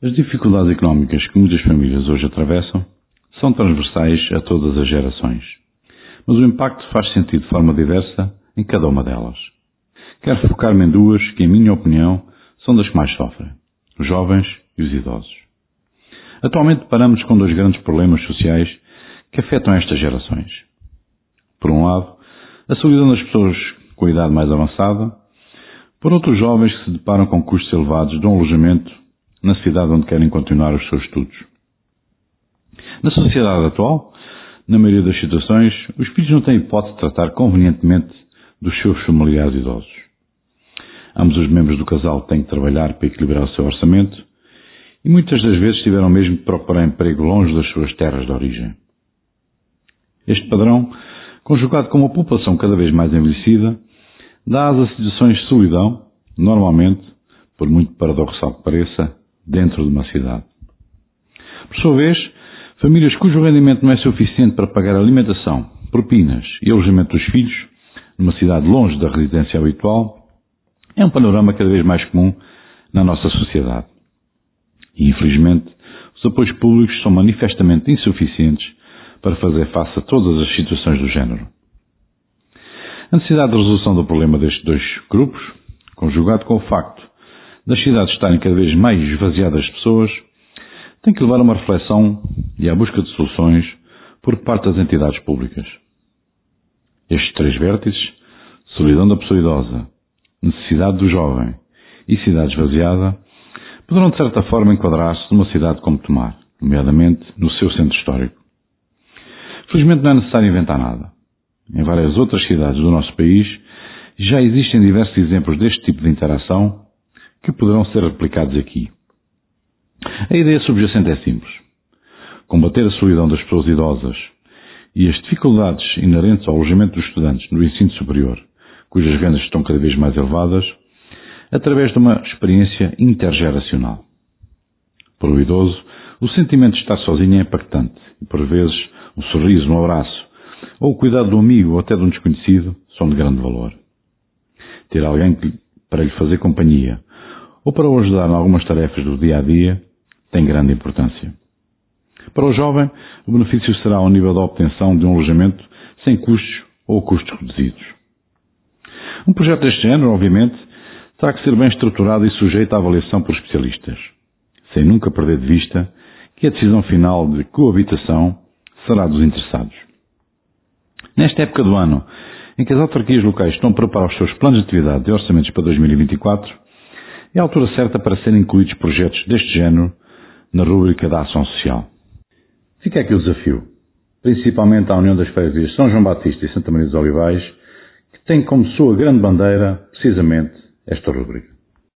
As dificuldades económicas que muitas famílias hoje atravessam são transversais a todas as gerações, mas o impacto faz sentido de forma diversa em cada uma delas. Quero focar-me em duas que, em minha opinião, são das que mais sofrem: os jovens e os idosos. Atualmente paramos com dois grandes problemas sociais que afetam estas gerações. Por um lado, a solidão das pessoas com a idade mais avançada, por outro, os jovens que se deparam com custos elevados de um alojamento na cidade onde querem continuar os seus estudos. Na sociedade atual, na maioria das situações, os filhos não têm hipótese de tratar convenientemente dos seus familiares idosos. Ambos os membros do casal têm que trabalhar para equilibrar o seu orçamento e muitas das vezes tiveram mesmo de procurar emprego longe das suas terras de origem. Este padrão, conjugado com uma população cada vez mais envelhecida, dá a situações de solidão, normalmente, por muito paradoxal que pareça, dentro de uma cidade. Por sua vez, famílias cujo rendimento não é suficiente para pagar alimentação, propinas e alojamento dos filhos, numa cidade longe da residência habitual, é um panorama cada vez mais comum na nossa sociedade. E, infelizmente, os apoios públicos são manifestamente insuficientes para fazer face a todas as situações do género. A necessidade de resolução do problema destes dois grupos, conjugado com o facto das cidades estarem cada vez mais esvaziadas de pessoas, tem que levar a uma reflexão e à busca de soluções por parte das entidades públicas. Estes três vértices, solidão da pessoa idosa, necessidade do jovem e cidade esvaziada, poderão de certa forma enquadrar-se numa cidade como Tomar, nomeadamente no seu centro histórico. Felizmente não é necessário inventar nada. Em várias outras cidades do nosso país já existem diversos exemplos deste tipo de interação que poderão ser replicados aqui. A ideia subjacente é simples. Combater a solidão das pessoas idosas e as dificuldades inerentes ao alojamento dos estudantes no ensino superior, cujas vendas estão cada vez mais elevadas, através de uma experiência intergeracional. Para o idoso, o sentimento de estar sozinho é impactante e, por vezes, um sorriso, um abraço ou o cuidado do amigo ou até de um desconhecido são de grande valor. Ter alguém para lhe fazer companhia ou para o ajudar em algumas tarefas do dia a dia tem grande importância. Para o jovem, o benefício será ao nível da obtenção de um alojamento sem custos ou custos reduzidos. Um projeto deste género, obviamente, terá que ser bem estruturado e sujeito à avaliação por especialistas, sem nunca perder de vista que a decisão final de coabitação será dos interessados. Nesta época do ano, em que as autarquias locais estão a preparar os seus planos de atividade e orçamentos para 2024, é a altura certa para serem incluídos projetos deste género na rúbrica da ação social. Fica aqui o desafio, principalmente à União das Freguesias São João Batista e Santa Maria dos Olivais, que tem como sua grande bandeira, precisamente, esta rúbrica.